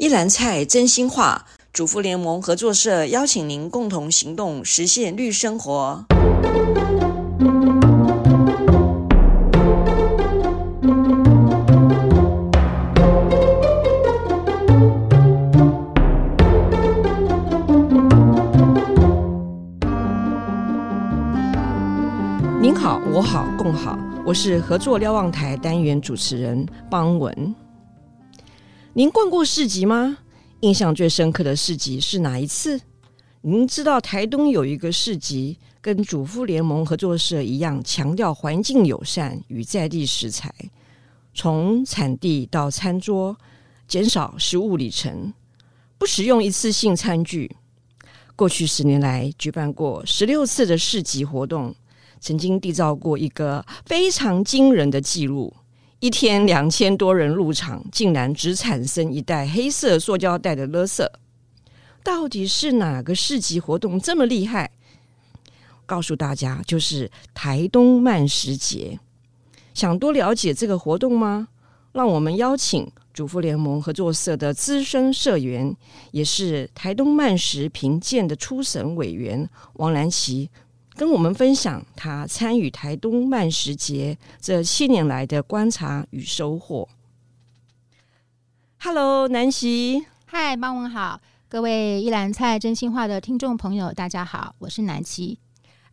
一篮菜真心话，主妇联盟合作社邀请您共同行动，实现绿生活。您好，我好，共好。我是合作瞭望台单元主持人邦文。您逛过市集吗？印象最深刻的市集是哪一次？您知道台东有一个市集，跟主妇联盟合作社一样，强调环境友善与在地食材，从产地到餐桌，减少食物里程，不使用一次性餐具。过去十年来，举办过十六次的市集活动，曾经缔造过一个非常惊人的记录。一天两千多人入场，竟然只产生一袋黑色塑胶袋的垃圾。到底是哪个市集活动这么厉害？告诉大家，就是台东慢食节。想多了解这个活动吗？让我们邀请主妇联盟合作社的资深社员，也是台东慢食评鉴的初审委员王兰琪。跟我们分享他参与台东慢食节这七年来的观察与收获。Hello，南希，嗨，邦文好，各位一兰菜真心话的听众朋友，大家好，我是南希。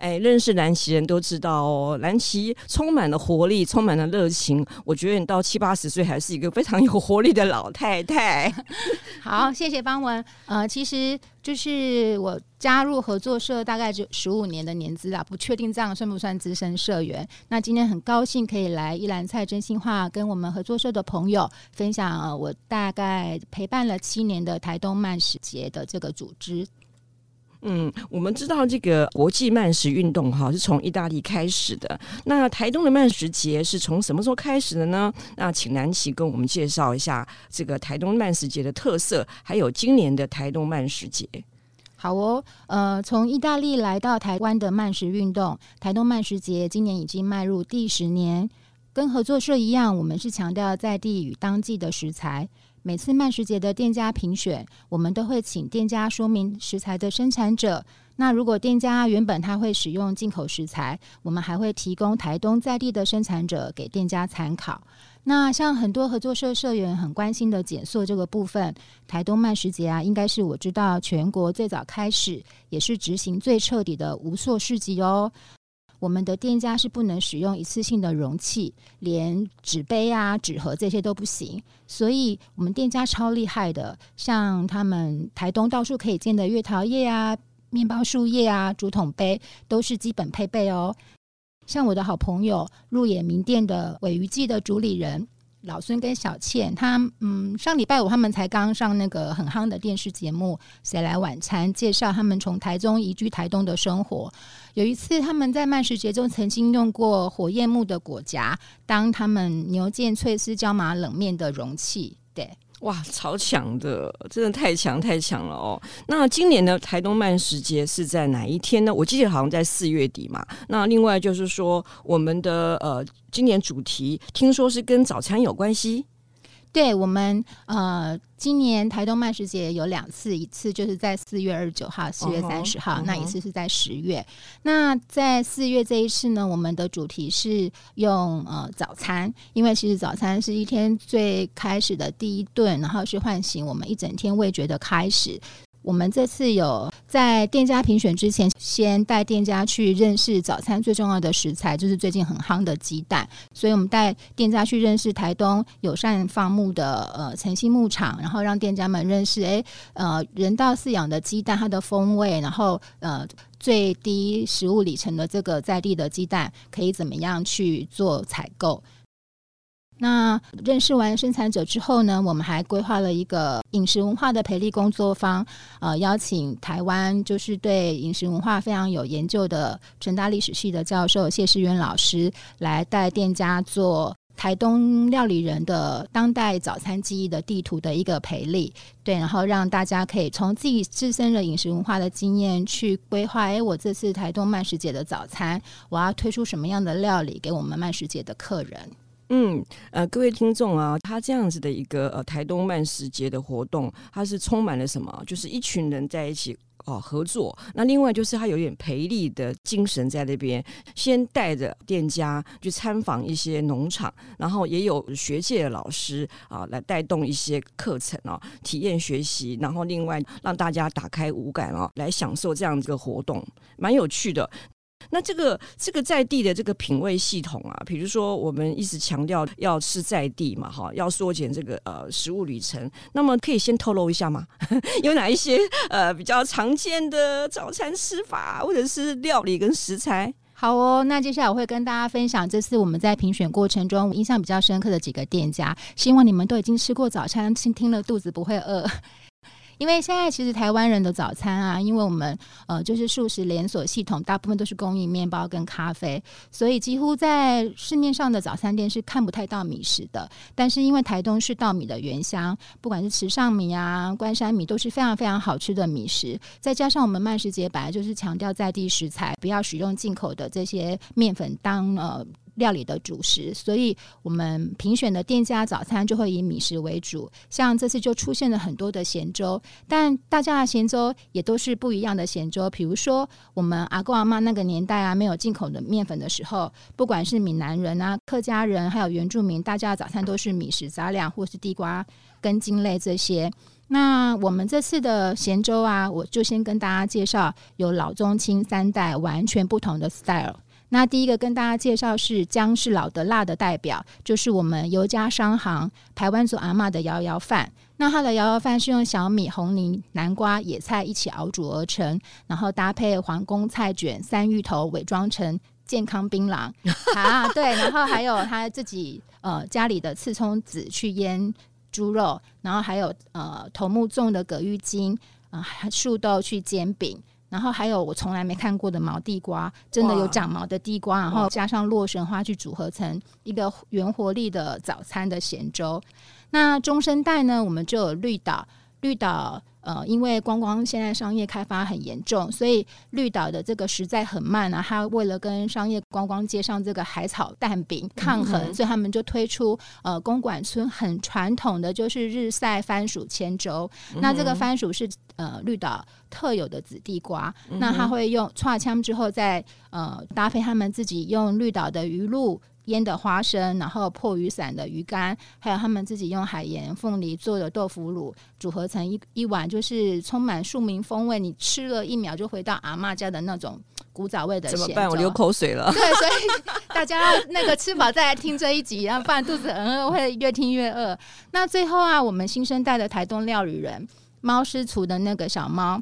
哎，认识蓝旗人都知道哦，蓝旗充满了活力，充满了热情。我觉得你到七八十岁还是一个非常有活力的老太太。好，谢谢方文。呃，其实就是我加入合作社大概就十五年的年资啊，不确定这样算不算资深社员。那今天很高兴可以来一兰菜真心话，跟我们合作社的朋友分享，呃，我大概陪伴了七年的台东慢食节的这个组织。嗯，我们知道这个国际慢食运动哈是从意大利开始的。那台东的慢食节是从什么时候开始的呢？那请南琪跟我们介绍一下这个台东慢食节的特色，还有今年的台东慢食节。好哦，呃，从意大利来到台湾的慢食运动，台东慢食节今年已经迈入第十年。跟合作社一样，我们是强调在地与当季的食材。每次慢食节的店家评选，我们都会请店家说明食材的生产者。那如果店家原本他会使用进口食材，我们还会提供台东在地的生产者给店家参考。那像很多合作社社员很关心的减塑这个部分，台东慢食节啊，应该是我知道全国最早开始，也是执行最彻底的无塑市集哦。我们的店家是不能使用一次性的容器，连纸杯啊、纸盒这些都不行。所以，我们店家超厉害的，像他们台东到处可以见的月桃叶啊、面包树叶啊、竹筒杯，都是基本配备哦。像我的好朋友入野名店的尾鱼记的主理人。老孙跟小倩，他嗯，上礼拜五他们才刚上那个很夯的电视节目《谁来晚餐》，介绍他们从台中移居台东的生活。有一次，他们在慢食节中曾经用过火焰木的果夹当他们牛腱脆丝椒麻冷面的容器，对。哇，超强的，真的太强太强了哦！那今年的台东漫食节是在哪一天呢？我记得好像在四月底嘛。那另外就是说，我们的呃，今年主题听说是跟早餐有关系。对我们呃，今年台东漫食节有两次，一次就是在四月二十九号、四月三十号，uh -huh, uh -huh. 那一次是在十月。那在四月这一次呢，我们的主题是用呃早餐，因为其实早餐是一天最开始的第一顿，然后是唤醒我们一整天味觉的开始。我们这次有在店家评选之前，先带店家去认识早餐最重要的食材，就是最近很夯的鸡蛋。所以我们带店家去认识台东友善放牧的呃晨兴牧场，然后让店家们认识诶呃人道饲养的鸡蛋它的风味，然后呃最低食物里程的这个在地的鸡蛋可以怎么样去做采购。那认识完生产者之后呢，我们还规划了一个饮食文化的培力工作坊，呃，邀请台湾就是对饮食文化非常有研究的成大历史系的教授谢世渊老师来带店家做台东料理人的当代早餐记忆的地图的一个培力，对，然后让大家可以从自己自身的饮食文化的经验去规划，哎，我这次台东慢食节的早餐，我要推出什么样的料理给我们慢食节的客人。嗯，呃，各位听众啊，他这样子的一个呃台东慢食节的活动，它是充满了什么？就是一群人在一起哦合作。那另外就是他有点培力的精神在那边，先带着店家去参访一些农场，然后也有学界的老师啊来带动一些课程哦，体验学习，然后另外让大家打开五感哦，来享受这样子的活动，蛮有趣的。那这个这个在地的这个品味系统啊，比如说我们一直强调要吃在地嘛，哈，要缩减这个呃食物旅程。那么可以先透露一下吗？有哪一些呃比较常见的早餐吃法，或者是料理跟食材？好哦，那接下来我会跟大家分享这次我们在评选过程中印象比较深刻的几个店家。希望你们都已经吃过早餐，听听了肚子不会饿。因为现在其实台湾人的早餐啊，因为我们呃就是素食连锁系统，大部分都是供应面包跟咖啡，所以几乎在市面上的早餐店是看不太到米食的。但是因为台东是稻米的原乡，不管是池上米啊、关山米，都是非常非常好吃的米食。再加上我们慢食节本来就是强调在地食材，不要使用进口的这些面粉当呃。料理的主食，所以我们评选的店家早餐就会以米食为主。像这次就出现了很多的咸粥，但大家的咸粥也都是不一样的咸粥。比如说，我们阿公阿妈那个年代啊，没有进口的面粉的时候，不管是闽南人啊、客家人，还有原住民，大家的早餐都是米食杂粮或是地瓜根茎类这些。那我们这次的咸粥啊，我就先跟大家介绍有老中青三代完全不同的 style。那第一个跟大家介绍是姜是老的辣的代表，就是我们尤家商行台湾族阿嬷的摇摇饭。那它的摇摇饭是用小米、红泥、南瓜、野菜一起熬煮而成，然后搭配皇宫菜卷、三芋头，伪装成健康槟榔 啊。对，然后还有他自己呃家里的刺葱籽去腌猪肉，然后还有呃头目种的葛玉金啊树豆去煎饼。然后还有我从来没看过的毛地瓜，真的有长毛的地瓜，然后加上洛神花去组合成一个原活力的早餐的咸粥。那中生代呢，我们就有绿岛，绿岛。呃，因为观光现在商业开发很严重，所以绿岛的这个实在很慢啊。他为了跟商业观光街上这个海草蛋饼抗衡，嗯、所以他们就推出呃公馆村很传统的就是日晒番薯千粥。嗯、那这个番薯是呃绿岛特有的紫地瓜，嗯、那他会用串枪之后再呃搭配他们自己用绿岛的鱼露。腌的花生，然后破雨伞的鱼干，还有他们自己用海盐、凤梨做的豆腐乳，组合成一一碗，就是充满庶民风味。你吃了一秒就回到阿嬷家的那种古早味的。怎么办？我流口水了。对，所以大家那个吃饱再来听这一集，然后不然肚子很饿，会越听越饿。那最后啊，我们新生代的台东料理人猫师厨的那个小猫，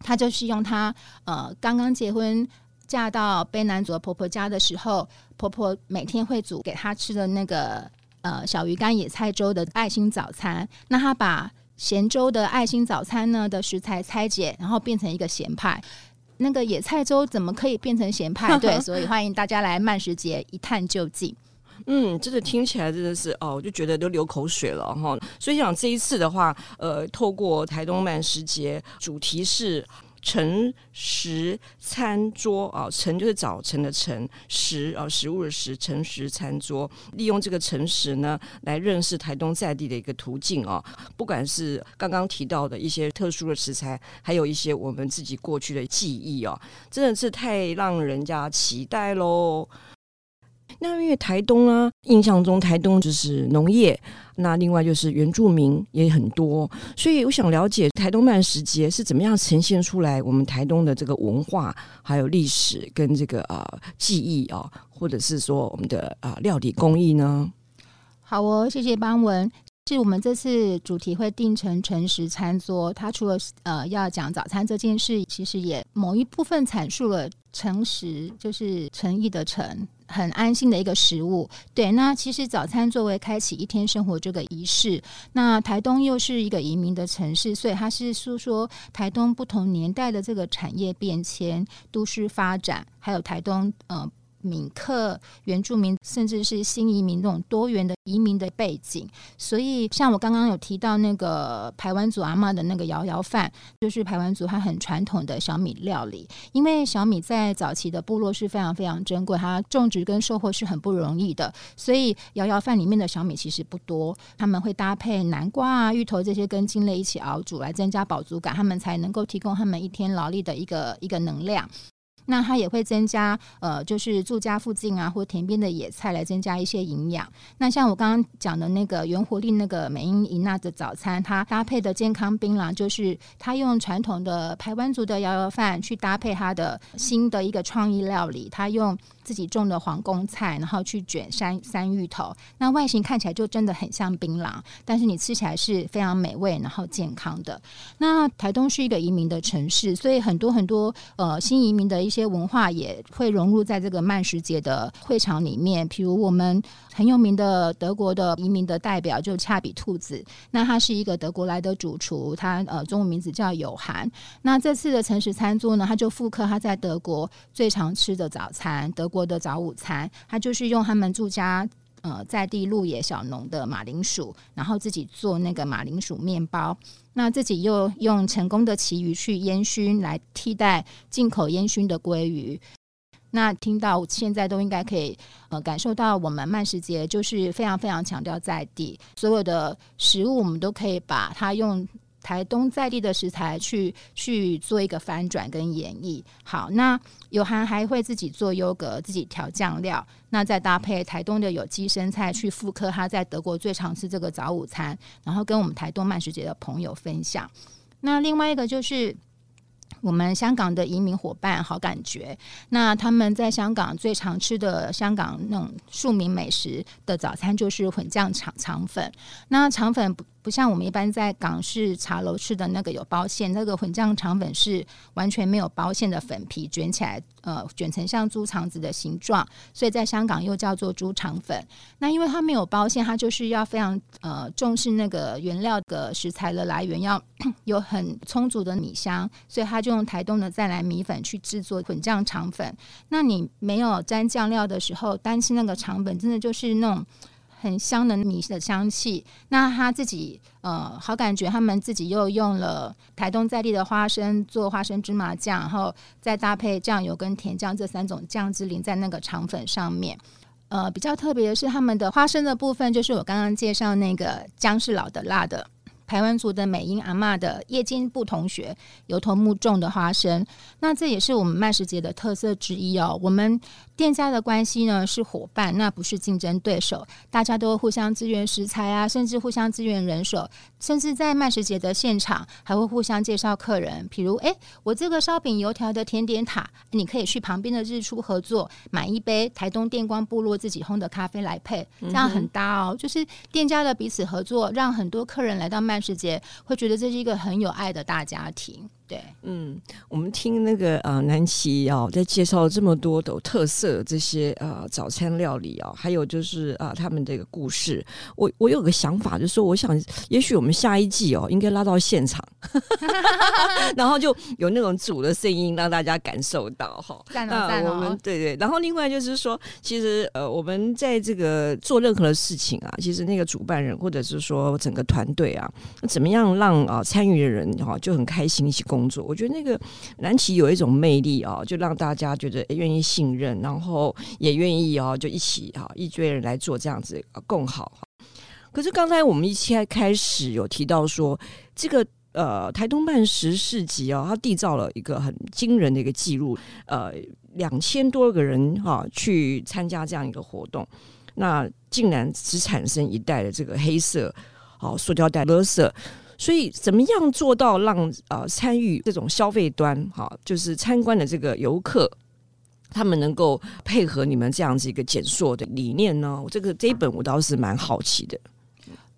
他就是用他呃刚刚结婚。嫁到卑南族婆婆家的时候，婆婆每天会煮给她吃的那个呃小鱼干野菜粥的爱心早餐。那她把咸粥的爱心早餐呢的食材拆解，然后变成一个咸派。那个野菜粥怎么可以变成咸派？对，所以欢迎大家来慢食节一探究竟。嗯，真的听起来真的是哦，我就觉得都流口水了哈。所以想这一次的话，呃，透过台东慢食节，主题是。晨食餐桌啊，晨就是早晨的晨，食啊食物的食，晨食餐桌，利用这个晨食呢，来认识台东在地的一个途径啊。不管是刚刚提到的一些特殊的食材，还有一些我们自己过去的记忆啊，真的是太让人家期待喽。那因为台东啊，印象中台东就是农业，那另外就是原住民也很多，所以我想了解台东慢食节是怎么样呈现出来我们台东的这个文化，还有历史跟这个啊、呃、记忆啊，或者是说我们的啊、呃、料理工艺呢？好哦，谢谢邦文。是我们这次主题会定成诚实餐桌，它除了呃要讲早餐这件事，其实也某一部分阐述了诚实，就是诚意的诚，很安心的一个食物。对，那其实早餐作为开启一天生活这个仪式，那台东又是一个移民的城市，所以它是诉说台东不同年代的这个产业变迁、都市发展，还有台东呃。闽客、原住民，甚至是新移民这种多元的移民的背景。所以，像我刚刚有提到那个排湾族阿嬷的那个摇摇饭，就是排湾族它很传统的小米料理。因为小米在早期的部落是非常非常珍贵，它种植跟收获是很不容易的，所以摇摇饭里面的小米其实不多，他们会搭配南瓜啊、芋头这些根茎类一起熬煮来增加饱足感，他们才能够提供他们一天劳力的一个一个能量。那它也会增加，呃，就是住家附近啊，或田边的野菜来增加一些营养。那像我刚刚讲的那个原活力那个美英伊娜的早餐，它搭配的健康槟榔，就是它用传统的台湾族的摇摇饭去搭配它的新的一个创意料理，它用自己种的皇宫菜，然后去卷山山芋头，那外形看起来就真的很像槟榔，但是你吃起来是非常美味，然后健康的。那台东是一个移民的城市，所以很多很多呃新移民的一些。些文化也会融入在这个慢食节的会场里面，比如我们很有名的德国的移民的代表就恰比兔子，那他是一个德国来的主厨，他呃中文名字叫有涵。那这次的诚实餐桌呢，他就复刻他在德国最常吃的早餐，德国的早午餐，他就是用他们住家。呃，在地鹿野小农的马铃薯，然后自己做那个马铃薯面包，那自己又用成功的旗鱼去烟熏来替代进口烟熏的鲑鱼。那听到现在都应该可以呃感受到，我们慢食节就是非常非常强调在地，所有的食物我们都可以把它用。台东在地的食材去去做一个翻转跟演绎，好，那友涵还会自己做优格，自己调酱料，那再搭配台东的有机生菜去复刻他在德国最常吃这个早午餐，然后跟我们台东慢食节的朋友分享。那另外一个就是。我们香港的移民伙伴好感觉，那他们在香港最常吃的香港那种庶民美食的早餐就是混酱肠肠粉。那肠粉不像我们一般在港式茶楼吃的那个有包馅，那个混酱肠粉是完全没有包馅的粉皮卷起来，呃，卷成像猪肠子的形状，所以在香港又叫做猪肠粉。那因为它没有包馅，它就是要非常呃重视那个原料的食材的来源，要 有很充足的米香，所以它就用台东的再来米粉去制作混酱肠粉。那你没有沾酱料的时候，单吃那个肠粉，真的就是那种。很香的米的香气，那他自己呃好感觉，他们自己又用了台东在地的花生做花生芝麻酱，然后再搭配酱油跟甜酱这三种酱汁淋在那个肠粉上面。呃，比较特别的是他们的花生的部分，就是我刚刚介绍那个姜是老的辣的。排湾族的美英阿嬷的叶金布同学油头目种的花生，那这也是我们麦食节的特色之一哦。我们店家的关系呢是伙伴，那不是竞争对手，大家都互相支援食材啊，甚至互相支援人手，甚至在麦食节的现场还会互相介绍客人。比如，哎，我这个烧饼油条的甜点塔，你可以去旁边的日出合作买一杯台东电光部落自己烘的咖啡来配，这样很搭哦。就是店家的彼此合作，让很多客人来到麦世界会觉得这是一个很有爱的大家庭。对，嗯，我们听那个呃南琪哦，在介绍这么多的特色这些呃早餐料理啊、哦，还有就是啊、呃、他们这个故事，我我有个想法，就是说，我想也许我们下一季哦，应该拉到现场，然后就有那种煮的声音，让大家感受到哈。赞哦赞哦，我们对对，然后另外就是说，其实呃我们在这个做任何的事情啊，其实那个主办人或者是说整个团队啊，怎么样让啊参与的人哈就很开心一起共。工作，我觉得那个南琪有一种魅力啊，就让大家觉得愿意信任，然后也愿意哦，就一起哈一堆人来做这样子更好。可是刚才我们一起开始有提到说，这个呃台东办十市集啊，它缔造了一个很惊人的一个记录，呃两千多个人哈去参加这样一个活动，那竟然只产生一袋的这个黑色哦塑胶袋垃圾。所以，怎么样做到让呃参与这种消费端哈，就是参观的这个游客，他们能够配合你们这样子一个减塑的理念呢？这个这一本我倒是蛮好奇的。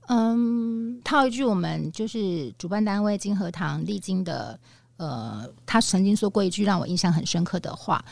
嗯，套一句我们就是主办单位金和堂历经的，呃，他曾经说过一句让我印象很深刻的话。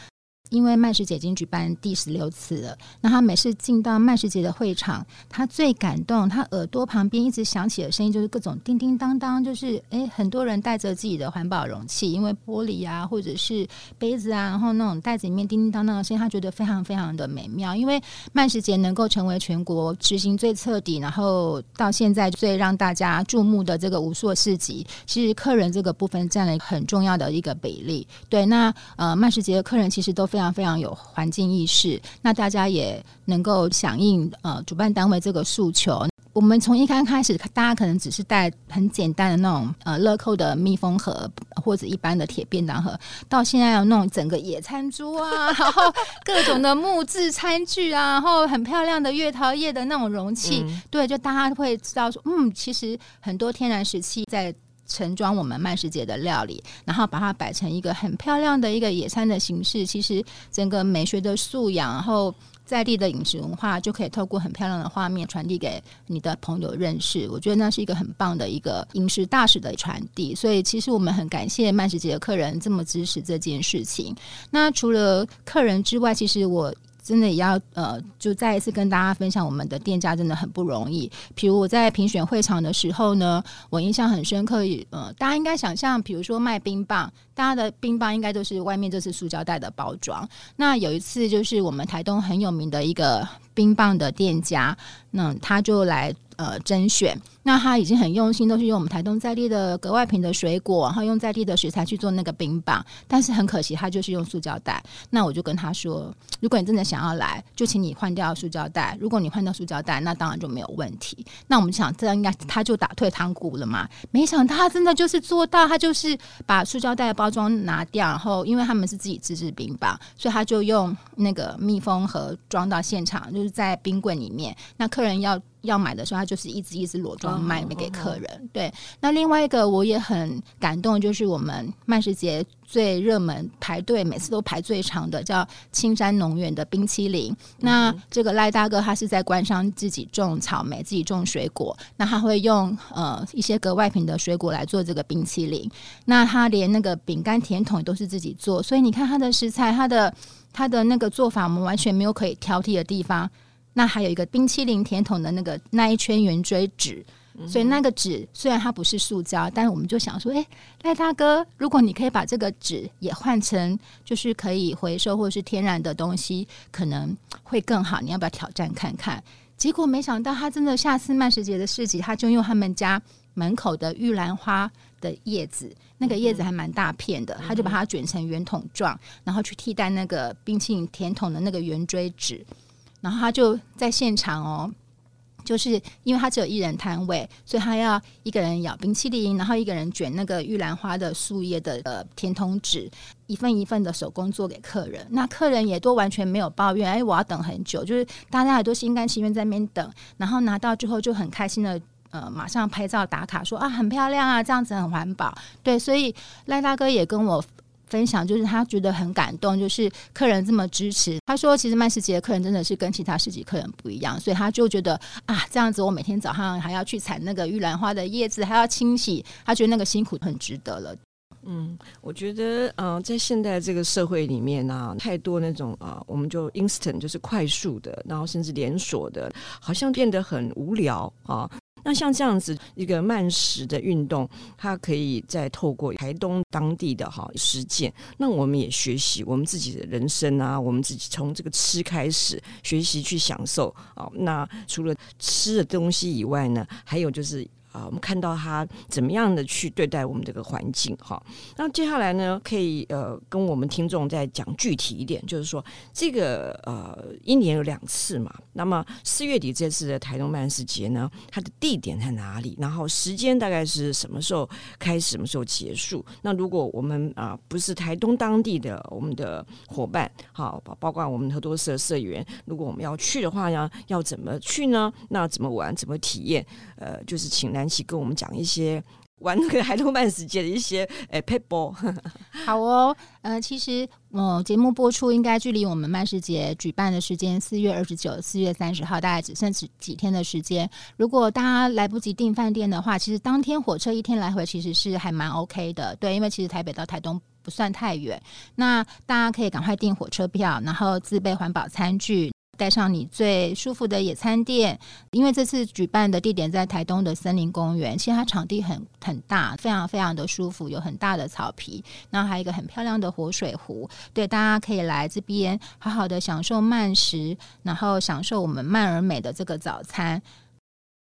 因为慢食节已经举办第十六次了，那他每次进到慢食节的会场，他最感动，他耳朵旁边一直响起的声音就是各种叮叮当当，就是诶，很多人带着自己的环保容器，因为玻璃啊或者是杯子啊，然后那种袋子里面叮叮当当的声音，他觉得非常非常的美妙。因为慢食节能够成为全国执行最彻底，然后到现在最让大家注目的这个无数市集，其实客人这个部分占了很重要的一个比例。对，那呃慢食节的客人其实都非常非常有环境意识，那大家也能够响应呃主办单位这个诉求。我们从一刚开始，大家可能只是带很简单的那种呃乐扣的密封盒或者一般的铁便当盒，到现在有那种整个野餐桌啊，然后各种的木质餐具啊，然后很漂亮的月桃叶的那种容器，嗯、对，就大家会知道说，嗯，其实很多天然石器在盛装我们慢食节的料理，然后把它摆成一个很漂亮的一个野餐的形式，其实整个美学的素养，然后。在地的饮食文化就可以透过很漂亮的画面传递给你的朋友认识，我觉得那是一个很棒的一个饮食大使的传递。所以其实我们很感谢慢食节的客人这么支持这件事情。那除了客人之外，其实我。真的也要呃，就再一次跟大家分享，我们的店家真的很不容易。比如我在评选会场的时候呢，我印象很深刻。呃，大家应该想象，比如说卖冰棒，大家的冰棒应该都是外面就是塑胶袋的包装。那有一次，就是我们台东很有名的一个冰棒的店家，那他就来。呃，甄选，那他已经很用心，都是用我们台东在地的格外品的水果，然后用在地的食材去做那个冰棒。但是很可惜，他就是用塑胶袋。那我就跟他说，如果你真的想要来，就请你换掉塑胶袋。如果你换掉塑胶袋，那当然就没有问题。那我们想，这样应该他就打退堂鼓了嘛？没想到他真的就是做到，他就是把塑胶袋的包装拿掉，然后因为他们是自己自制冰棒，所以他就用那个密封盒装到现场，就是在冰柜里面。那客人要。要买的时候，他就是一直一直裸装卖给客人。Oh, oh, oh. 对，那另外一个我也很感动，就是我们慢食节最热门排队，每次都排最长的叫青山农园的冰淇淋。Mm hmm. 那这个赖大哥他是在官商自己种草莓，自己种水果，那他会用呃一些格外品的水果来做这个冰淇淋。那他连那个饼干甜筒都是自己做，所以你看他的食材，他的他的那个做法，我们完全没有可以挑剔的地方。那还有一个冰淇淋甜筒的那个那一圈圆锥纸，所以那个纸虽然它不是塑胶，但是我们就想说，哎，赖大哥，如果你可以把这个纸也换成就是可以回收或者是天然的东西，可能会更好。你要不要挑战看看？结果没想到，他真的下次慢食节的市集，他就用他们家门口的玉兰花的叶子，那个叶子还蛮大片的，他就把它卷成圆筒状，然后去替代那个冰淇淋甜筒的那个圆锥纸。然后他就在现场哦，就是因为他只有一人摊位，所以他要一个人咬冰淇淋，然后一个人卷那个玉兰花的树叶的呃甜筒纸，一份一份的手工做给客人。那客人也都完全没有抱怨，哎，我要等很久，就是大家也都心甘情愿在那边等，然后拿到之后就很开心的呃马上拍照打卡说啊很漂亮啊，这样子很环保。对，所以赖大哥也跟我。分享就是他觉得很感动，就是客人这么支持。他说，其实慢食节的客人真的是跟其他市集客人不一样，所以他就觉得啊，这样子我每天早上还要去采那个玉兰花的叶子，还要清洗，他觉得那个辛苦很值得了。嗯，我觉得嗯、在现在这个社会里面呢、太多那种啊、我们就 instant 就是快速的，然后甚至连锁的，好像变得很无聊啊。那像这样子一个慢食的运动，它可以再透过台东当地的哈实践，那我们也学习我们自己的人生啊，我们自己从这个吃开始学习去享受啊。那除了吃的东西以外呢，还有就是。啊，我们看到他怎么样的去对待我们这个环境哈。那接下来呢，可以呃跟我们听众再讲具体一点，就是说这个呃一年有两次嘛。那么四月底这次的台东慢食节呢，它的地点在哪里？然后时间大概是什么时候开始，什么时候结束？那如果我们啊、不是台东当地的我们的伙伴，好，包包括我们很多社社员，如果我们要去的话呢，要怎么去呢？那怎么玩？怎么体验？呃，就是请来。一起跟我们讲一些 玩那个海东慢食节的一些诶撇步。好哦，呃，其实呃节目播出应该距离我们慢食节举办的时间四月二十九、四月三十号，大概只剩几几天的时间。如果大家来不及订饭店的话，其实当天火车一天来回其实是还蛮 OK 的。对，因为其实台北到台东不算太远。那大家可以赶快订火车票，然后自备环保餐具。带上你最舒服的野餐垫，因为这次举办的地点在台东的森林公园，其实它场地很很大，非常非常的舒服，有很大的草皮，然后还有一个很漂亮的活水湖，对，大家可以来这边好好的享受慢食，然后享受我们慢而美的这个早餐。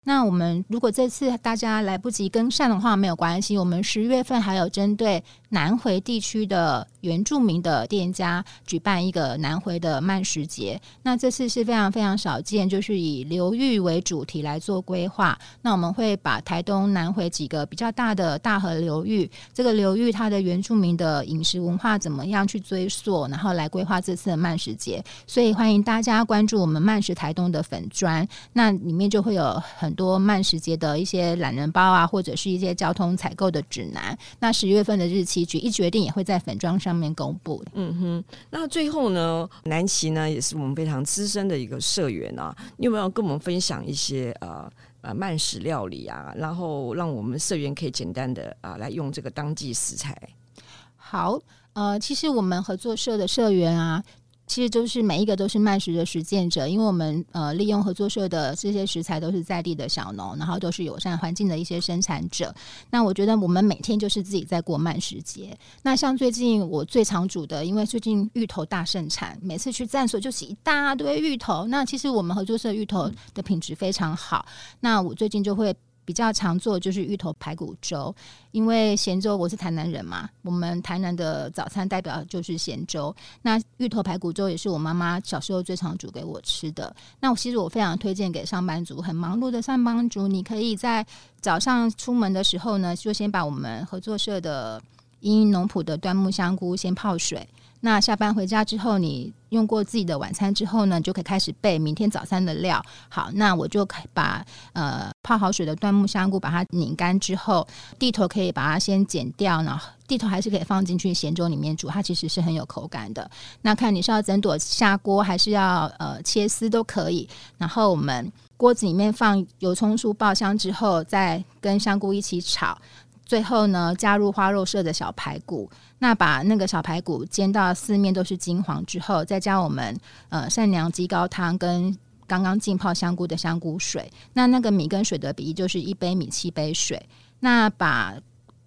那我们如果这次大家来不及跟上的话，没有关系，我们十月份还有针对南回地区的原住民的店家举办一个南回的慢食节。那这次是非常非常少见，就是以流域为主题来做规划。那我们会把台东南回几个比较大的大河流域，这个流域它的原住民的饮食文化怎么样去追溯，然后来规划这次的慢食节。所以欢迎大家关注我们慢食台东的粉砖，那里面就会有很多慢食节的一些懒人包啊，或者是一些交通采购的指南。那十月份的日期决一决定，也会在粉装上面公布。嗯哼，那最后呢，南齐呢也是我们非常资深的一个社员啊，你有没有跟我们分享一些呃呃慢食料理啊？然后让我们社员可以简单的啊、呃、来用这个当季食材。好，呃，其实我们合作社的社员啊。其实就是每一个都是慢食的实践者，因为我们呃利用合作社的这些食材都是在地的小农，然后都是友善环境的一些生产者。那我觉得我们每天就是自己在过慢食节。那像最近我最常煮的，因为最近芋头大盛产，每次去站所就是一大堆芋头。那其实我们合作社芋头的品质非常好。那我最近就会。比较常做就是芋头排骨粥，因为咸粥我是台南人嘛，我们台南的早餐代表就是咸粥。那芋头排骨粥也是我妈妈小时候最常煮给我吃的。那我其实我非常推荐给上班族，很忙碌的上班族，你可以在早上出门的时候呢，就先把我们合作社的茵茵农圃的端木香菇先泡水。那下班回家之后，你用过自己的晚餐之后呢，就可以开始备明天早餐的料。好，那我就把呃泡好水的椴木香菇把它拧干之后，蒂头可以把它先剪掉，然后蒂头还是可以放进去咸粥里面煮，它其实是很有口感的。那看你是要整朵下锅，还是要呃切丝都可以。然后我们锅子里面放油葱酥爆香之后，再跟香菇一起炒。最后呢，加入花肉色的小排骨，那把那个小排骨煎到四面都是金黄之后，再加我们呃善良鸡高汤跟刚刚浸泡香菇的香菇水，那那个米跟水的比例就是一杯米七杯水。那把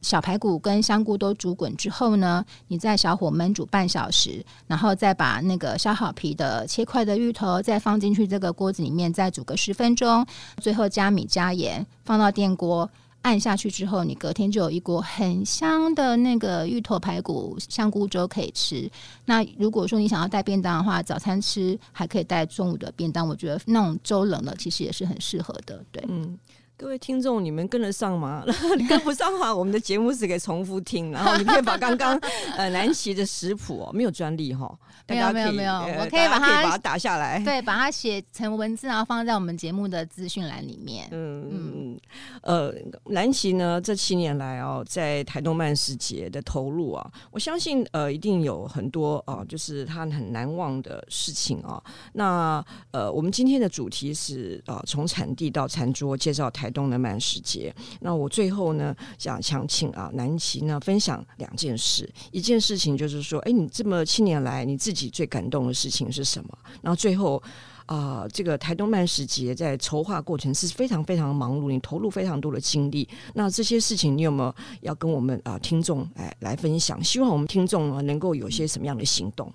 小排骨跟香菇都煮滚之后呢，你再小火焖煮半小时，然后再把那个削好皮的切块的芋头再放进去这个锅子里面，再煮个十分钟，最后加米加盐，放到电锅。按下去之后，你隔天就有一锅很香的那个芋头排骨香菇粥可以吃。那如果说你想要带便当的话，早餐吃还可以带中午的便当。我觉得那种粥冷了，其实也是很适合的。对，嗯。各位听众，你们跟得上吗？你 跟不上的话，我们的节目是可以重复听，然后你可以把刚刚呃南琪的食谱哦，没有专利哈、哦，没有没有没有，我可以把它把它打下来，对，把它写成文字，然后放在我们节目的资讯栏里面。嗯嗯呃，南琪呢这七年来哦，在台东慢食节的投入啊，我相信呃一定有很多哦、呃，就是他很难忘的事情啊、哦。那呃，我们今天的主题是呃，从产地到餐桌，介绍台。台东的慢食节，那我最后呢，想想请啊南琪呢分享两件事。一件事情就是说，哎，你这么七年来，你自己最感动的事情是什么？然后最后啊、这个台东慢食节在筹划过程是非常非常忙碌，你投入非常多的精力。那这些事情你有没有要跟我们啊、听众哎来分享？希望我们听众呢能够有些什么样的行动？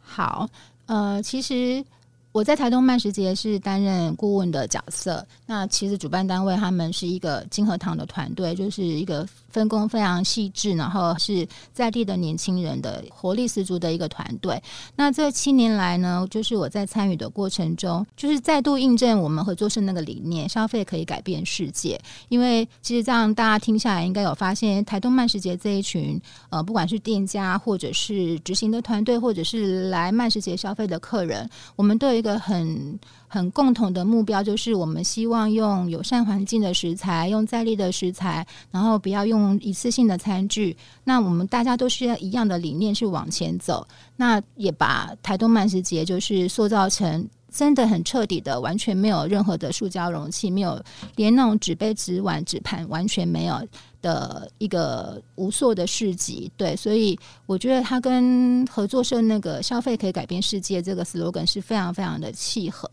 好，呃，其实。我在台东慢食节是担任顾问的角色。那其实主办单位他们是一个金禾堂的团队，就是一个分工非常细致，然后是在地的年轻人的活力十足的一个团队。那这七年来呢，就是我在参与的过程中，就是再度印证我们合作社那个理念：消费可以改变世界。因为其实这样大家听下来，应该有发现，台东慢食节这一群呃，不管是店家，或者是执行的团队，或者是来慢食节消费的客人，我们对一个很很共同的目标，就是我们希望用友善环境的食材，用在地的食材，然后不要用一次性的餐具。那我们大家都是一样的理念，是往前走。那也把台东慢食节就是塑造成真的很彻底的，完全没有任何的塑胶容器，没有连那种纸杯、纸碗、纸盘，完全没有的一个无塑的市集。对，所以我觉得他跟合作社那个消费可以改变世界这个 slogan 是非常非常的契合。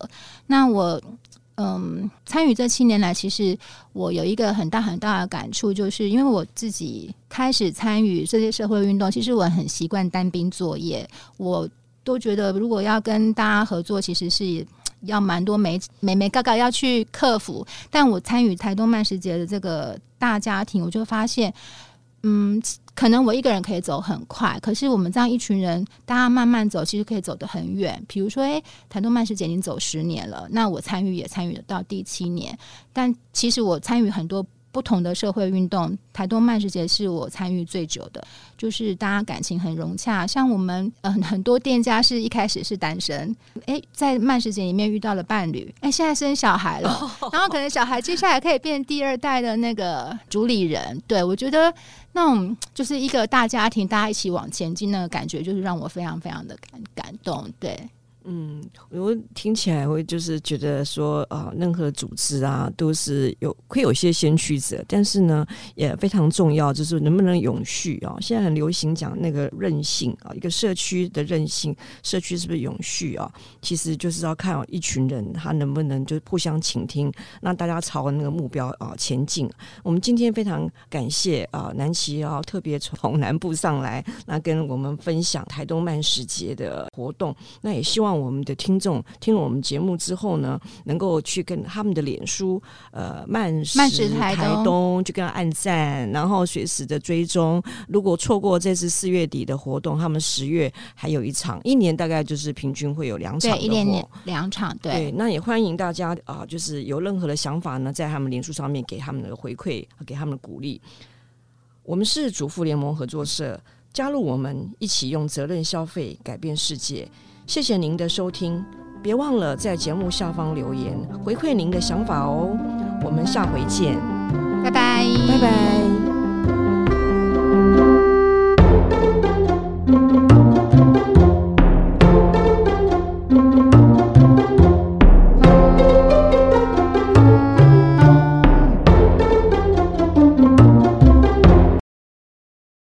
那我嗯，参与这七年来，其实我有一个很大很大的感触，就是因为我自己开始参与这些社会运动，其实我很习惯单兵作业，我。都觉得，如果要跟大家合作，其实是要蛮多没没没嘎嘎要去克服。但我参与台东慢食节的这个大家庭，我就发现，嗯，可能我一个人可以走很快，可是我们这样一群人，大家慢慢走，其实可以走得很远。比如说，诶，台东慢食节已经走十年了，那我参与也参与了到第七年，但其实我参与很多。不同的社会运动，台东慢食节是我参与最久的，就是大家感情很融洽。像我们呃很多店家是一开始是单身，哎，在慢食节里面遇到了伴侣，哎，现在生小孩了，然后可能小孩接下来可以变第二代的那个主理人。对，我觉得那种就是一个大家庭，大家一起往前进那个感觉，就是让我非常非常的感感动。对。嗯，我听起来会就是觉得说啊，任何组织啊都是有会有些先驱者，但是呢也非常重要，就是能不能永续啊？现在很流行讲那个韧性啊，一个社区的韧性，社区是不是永续啊？其实就是要看一群人他能不能就互相倾听，让大家朝那个目标啊前进。我们今天非常感谢啊南齐啊特别从南部上来，那跟我们分享台东慢食节的活动，那也希望。让我们的听众听了我们节目之后呢，能够去跟他们的脸书呃慢食台东去跟他按赞，然后随时的追踪。如果错过这次四月底的活动，他们十月还有一场，一年大概就是平均会有两场，对，一年两场，对。对，那也欢迎大家啊、呃，就是有任何的想法呢，在他们脸书上面给他们的回馈，给他们的鼓励。我们是主妇联盟合作社，加入我们一起用责任消费改变世界。谢谢您的收听，别忘了在节目下方留言回馈您的想法哦。我们下回见，拜拜，拜拜。